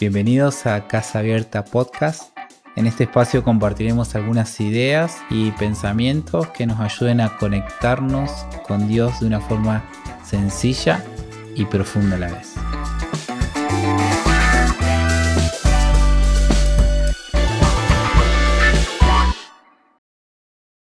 bienvenidos a Casa Abierta Podcast. En este espacio compartiremos algunas ideas y pensamientos que nos ayuden a conectarnos con Dios de una forma sencilla y profunda a la vez.